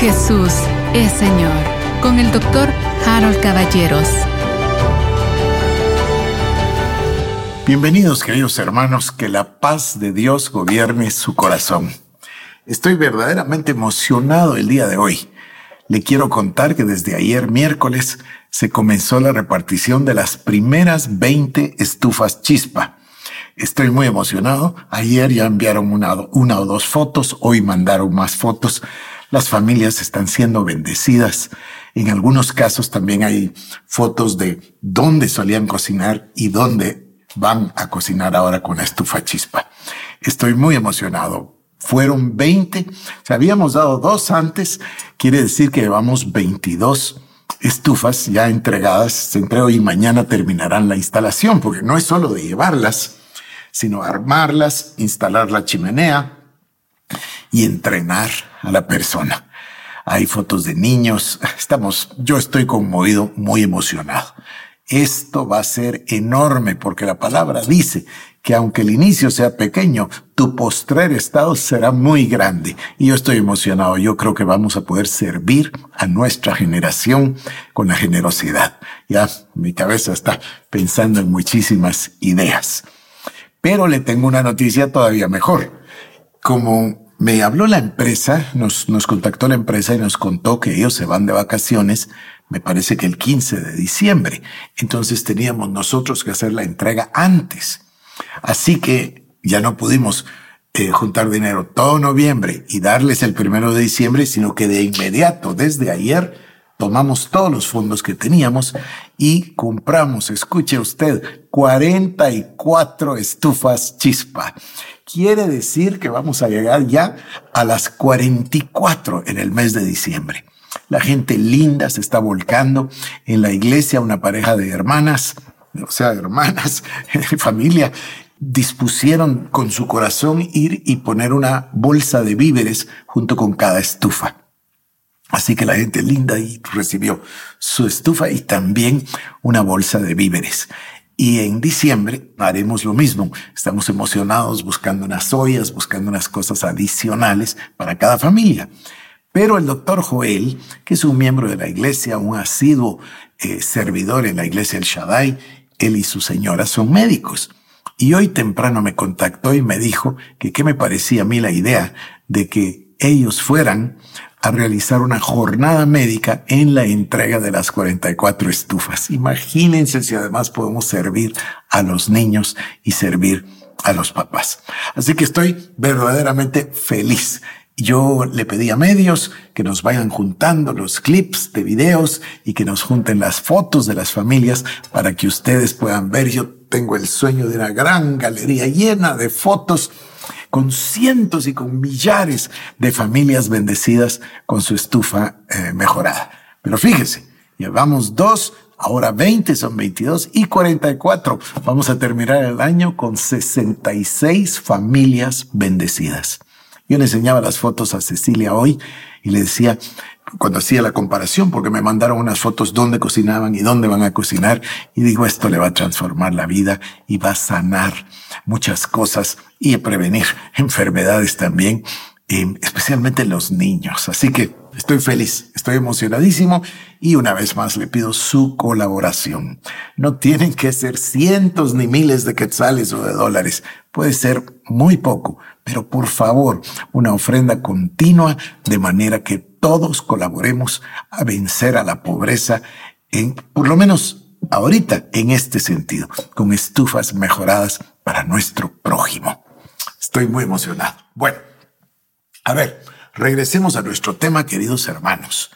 Jesús es Señor con el doctor Harold Caballeros. Bienvenidos queridos hermanos, que la paz de Dios gobierne su corazón. Estoy verdaderamente emocionado el día de hoy. Le quiero contar que desde ayer miércoles se comenzó la repartición de las primeras 20 estufas chispa. Estoy muy emocionado. Ayer ya enviaron una, una o dos fotos, hoy mandaron más fotos. Las familias están siendo bendecidas. En algunos casos también hay fotos de dónde solían cocinar y dónde van a cocinar ahora con la estufa chispa. Estoy muy emocionado. Fueron 20. Se habíamos dado dos antes. Quiere decir que llevamos 22 estufas ya entregadas. Entre hoy y mañana terminarán la instalación, porque no es solo de llevarlas, sino armarlas, instalar la chimenea y entrenar a la persona. Hay fotos de niños. Estamos, yo estoy conmovido, muy emocionado. Esto va a ser enorme porque la palabra dice que aunque el inicio sea pequeño, tu postrer estado será muy grande. Y yo estoy emocionado. Yo creo que vamos a poder servir a nuestra generación con la generosidad. Ya mi cabeza está pensando en muchísimas ideas. Pero le tengo una noticia todavía mejor. Como me habló la empresa, nos, nos contactó la empresa y nos contó que ellos se van de vacaciones, me parece que el 15 de diciembre. Entonces teníamos nosotros que hacer la entrega antes. Así que ya no pudimos eh, juntar dinero todo noviembre y darles el primero de diciembre, sino que de inmediato, desde ayer, tomamos todos los fondos que teníamos y compramos, escuche usted, 44 estufas chispa. Quiere decir que vamos a llegar ya a las 44 en el mes de diciembre. La gente linda se está volcando en la iglesia, una pareja de hermanas, o sea, hermanas, familia, dispusieron con su corazón ir y poner una bolsa de víveres junto con cada estufa. Así que la gente linda y recibió su estufa y también una bolsa de víveres. Y en diciembre haremos lo mismo. Estamos emocionados buscando unas ollas, buscando unas cosas adicionales para cada familia. Pero el doctor Joel, que es un miembro de la iglesia, un asiduo eh, servidor en la iglesia El Shaddai, él y su señora son médicos. Y hoy temprano me contactó y me dijo que qué me parecía a mí la idea de que ellos fueran a realizar una jornada médica en la entrega de las 44 estufas. Imagínense si además podemos servir a los niños y servir a los papás. Así que estoy verdaderamente feliz. Yo le pedí a medios que nos vayan juntando los clips de videos y que nos junten las fotos de las familias para que ustedes puedan ver. Yo tengo el sueño de una gran galería llena de fotos con cientos y con millares de familias bendecidas con su estufa eh, mejorada. Pero fíjese, llevamos dos, ahora 20, son 22 y 44. Vamos a terminar el año con 66 familias bendecidas. Yo le enseñaba las fotos a Cecilia hoy y le decía, cuando hacía la comparación, porque me mandaron unas fotos dónde cocinaban y dónde van a cocinar, y digo, esto le va a transformar la vida y va a sanar muchas cosas y a prevenir enfermedades también, eh, especialmente los niños. Así que estoy feliz, estoy emocionadísimo y una vez más le pido su colaboración. No tienen que ser cientos ni miles de quetzales o de dólares, puede ser muy poco, pero por favor, una ofrenda continua de manera que todos colaboremos a vencer a la pobreza en, por lo menos ahorita, en este sentido, con estufas mejoradas para nuestro prójimo. Estoy muy emocionado. Bueno, a ver, regresemos a nuestro tema, queridos hermanos.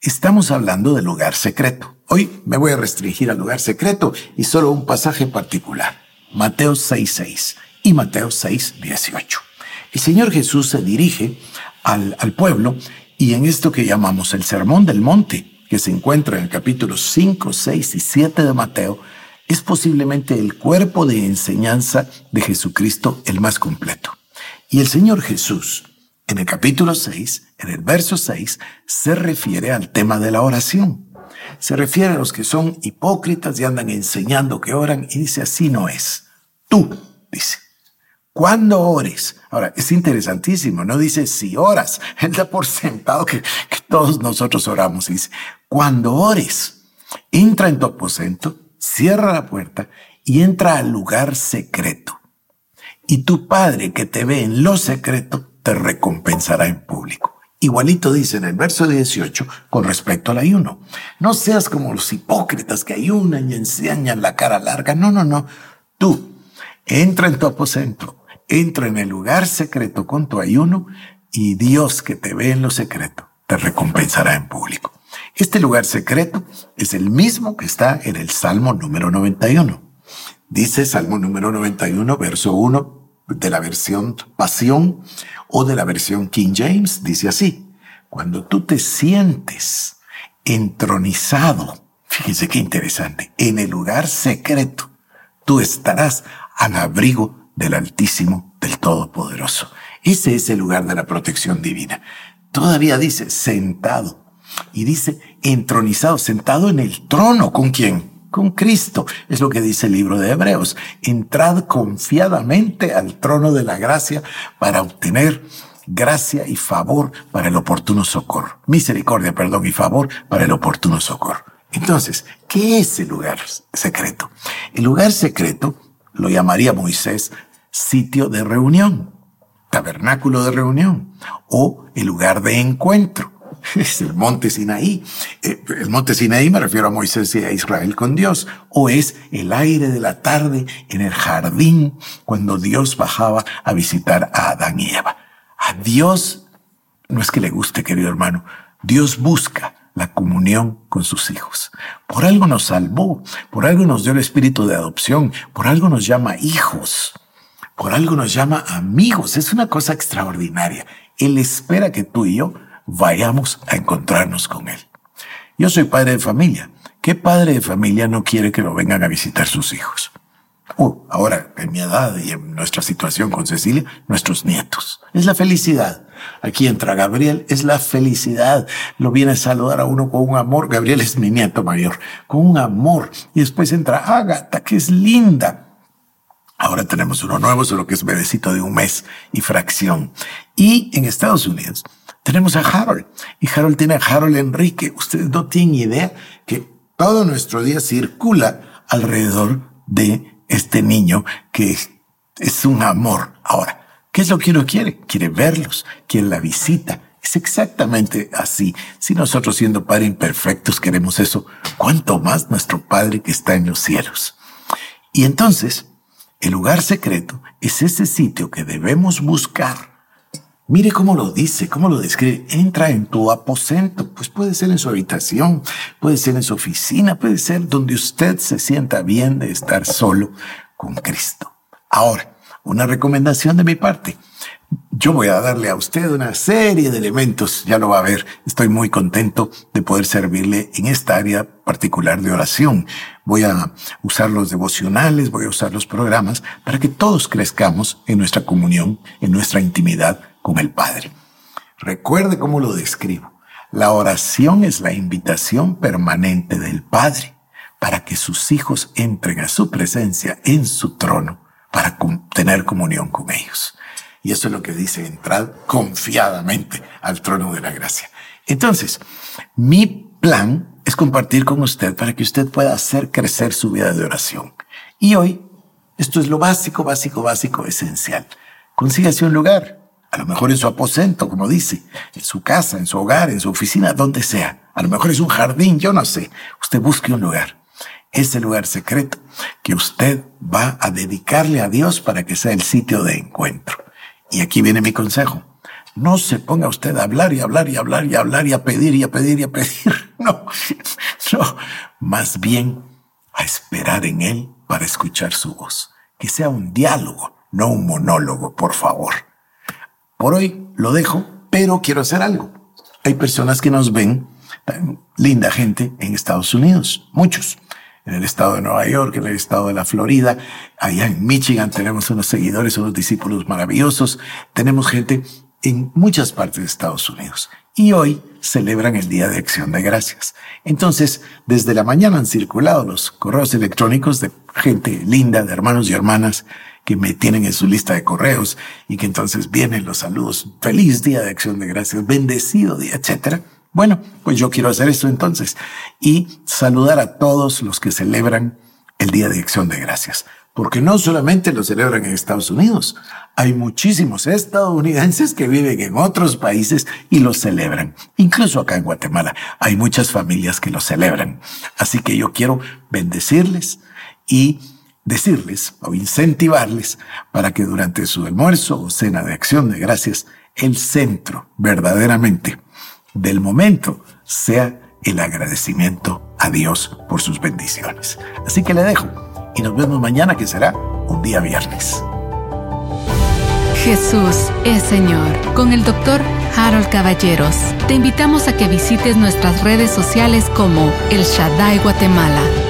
Estamos hablando del lugar secreto. Hoy me voy a restringir al lugar secreto y solo un pasaje particular. Mateo 6.6 y Mateo 6.18. El Señor Jesús se dirige al, al pueblo y en esto que llamamos el Sermón del Monte, que se encuentra en el capítulo 5, 6 y 7 de Mateo, es posiblemente el cuerpo de enseñanza de Jesucristo el más completo. Y el Señor Jesús, en el capítulo 6, en el verso 6, se refiere al tema de la oración. Se refiere a los que son hipócritas y andan enseñando que oran y dice así no es. Tú, dice, cuando ores. Ahora, es interesantísimo, no dice si oras, él da por sentado que, todos nosotros oramos. Dice, cuando ores, entra en tu aposento, cierra la puerta y entra al lugar secreto. Y tu Padre que te ve en lo secreto te recompensará en público. Igualito dice en el verso 18 con respecto al ayuno. No seas como los hipócritas que ayunan y enseñan la cara larga. No, no, no. Tú entra en tu aposento, entra en el lugar secreto con tu ayuno y Dios que te ve en lo secreto te recompensará en público. Este lugar secreto es el mismo que está en el Salmo número 91. Dice Salmo número 91, verso 1 de la versión Pasión o de la versión King James, dice así, cuando tú te sientes entronizado, fíjense qué interesante, en el lugar secreto, tú estarás al abrigo del Altísimo, del Todopoderoso. Ese es el lugar de la protección divina. Todavía dice sentado y dice entronizado, sentado en el trono. ¿Con quién? con Cristo. Es lo que dice el libro de Hebreos. Entrad confiadamente al trono de la gracia para obtener gracia y favor para el oportuno socorro. Misericordia, perdón, y favor para el oportuno socorro. Entonces, ¿qué es el lugar secreto? El lugar secreto lo llamaría Moisés sitio de reunión, tabernáculo de reunión o el lugar de encuentro. es el monte Sinaí. Eh, el monte Sinaí me refiero a Moisés y a Israel con Dios. O es el aire de la tarde en el jardín cuando Dios bajaba a visitar a Adán y Eva. A Dios no es que le guste, querido hermano. Dios busca la comunión con sus hijos. Por algo nos salvó, por algo nos dio el espíritu de adopción, por algo nos llama hijos, por algo nos llama amigos. Es una cosa extraordinaria. Él espera que tú y yo vayamos a encontrarnos con Él. Yo soy padre de familia. ¿Qué padre de familia no quiere que lo vengan a visitar sus hijos? Uh, ahora, en mi edad y en nuestra situación con Cecilia, nuestros nietos. Es la felicidad. Aquí entra Gabriel, es la felicidad. Lo viene a saludar a uno con un amor. Gabriel es mi nieto mayor, con un amor. Y después entra Agatha, que es linda. Ahora tenemos uno nuevo, solo que es bebecito de un mes y fracción. Y en Estados Unidos tenemos a Harold. Y Harold tiene a Harold Enrique. Ustedes no tienen idea que todo nuestro día circula alrededor de este niño que es, un amor. Ahora, ¿qué es lo que uno quiere? Quiere verlos, quiere la visita. Es exactamente así. Si nosotros siendo padres imperfectos queremos eso, ¿cuánto más nuestro Padre que está en los cielos? Y entonces, el lugar secreto es ese sitio que debemos buscar Mire cómo lo dice, cómo lo describe. Entra en tu aposento. Pues puede ser en su habitación, puede ser en su oficina, puede ser donde usted se sienta bien de estar solo con Cristo. Ahora, una recomendación de mi parte. Yo voy a darle a usted una serie de elementos, ya lo va a ver. Estoy muy contento de poder servirle en esta área particular de oración. Voy a usar los devocionales, voy a usar los programas para que todos crezcamos en nuestra comunión, en nuestra intimidad con el Padre. Recuerde cómo lo describo. La oración es la invitación permanente del Padre para que sus hijos entren a su presencia en su trono para tener comunión con ellos. Y eso es lo que dice, entrad confiadamente al trono de la gracia. Entonces, mi plan es compartir con usted para que usted pueda hacer crecer su vida de oración. Y hoy, esto es lo básico, básico, básico, esencial. Consígase un lugar, a lo mejor en su aposento, como dice, en su casa, en su hogar, en su oficina, donde sea. A lo mejor es un jardín, yo no sé. Usted busque un lugar. Ese lugar secreto que usted va a dedicarle a Dios para que sea el sitio de encuentro. Y aquí viene mi consejo. No se ponga usted a hablar y hablar y hablar y hablar y a pedir y a pedir y a pedir. No, no. Más bien a esperar en Él para escuchar su voz. Que sea un diálogo, no un monólogo, por favor. Por hoy lo dejo, pero quiero hacer algo. Hay personas que nos ven, linda gente, en Estados Unidos, muchos. En el estado de Nueva York, en el estado de la Florida, allá en Michigan tenemos unos seguidores, unos discípulos maravillosos. Tenemos gente en muchas partes de Estados Unidos. Y hoy celebran el Día de Acción de Gracias. Entonces, desde la mañana han circulado los correos electrónicos de gente linda, de hermanos y hermanas que me tienen en su lista de correos y que entonces vienen los saludos. Feliz día de acción de gracias, bendecido día, etcétera. Bueno, pues yo quiero hacer esto entonces y saludar a todos los que celebran el Día de Acción de Gracias. Porque no solamente lo celebran en Estados Unidos, hay muchísimos estadounidenses que viven en otros países y lo celebran. Incluso acá en Guatemala hay muchas familias que lo celebran. Así que yo quiero bendecirles y decirles o incentivarles para que durante su almuerzo o cena de acción de gracias, el centro verdaderamente del momento sea el agradecimiento a Dios por sus bendiciones. Así que le dejo y nos vemos mañana que será un día viernes. Jesús es Señor con el doctor Harold Caballeros. Te invitamos a que visites nuestras redes sociales como El Shaddai Guatemala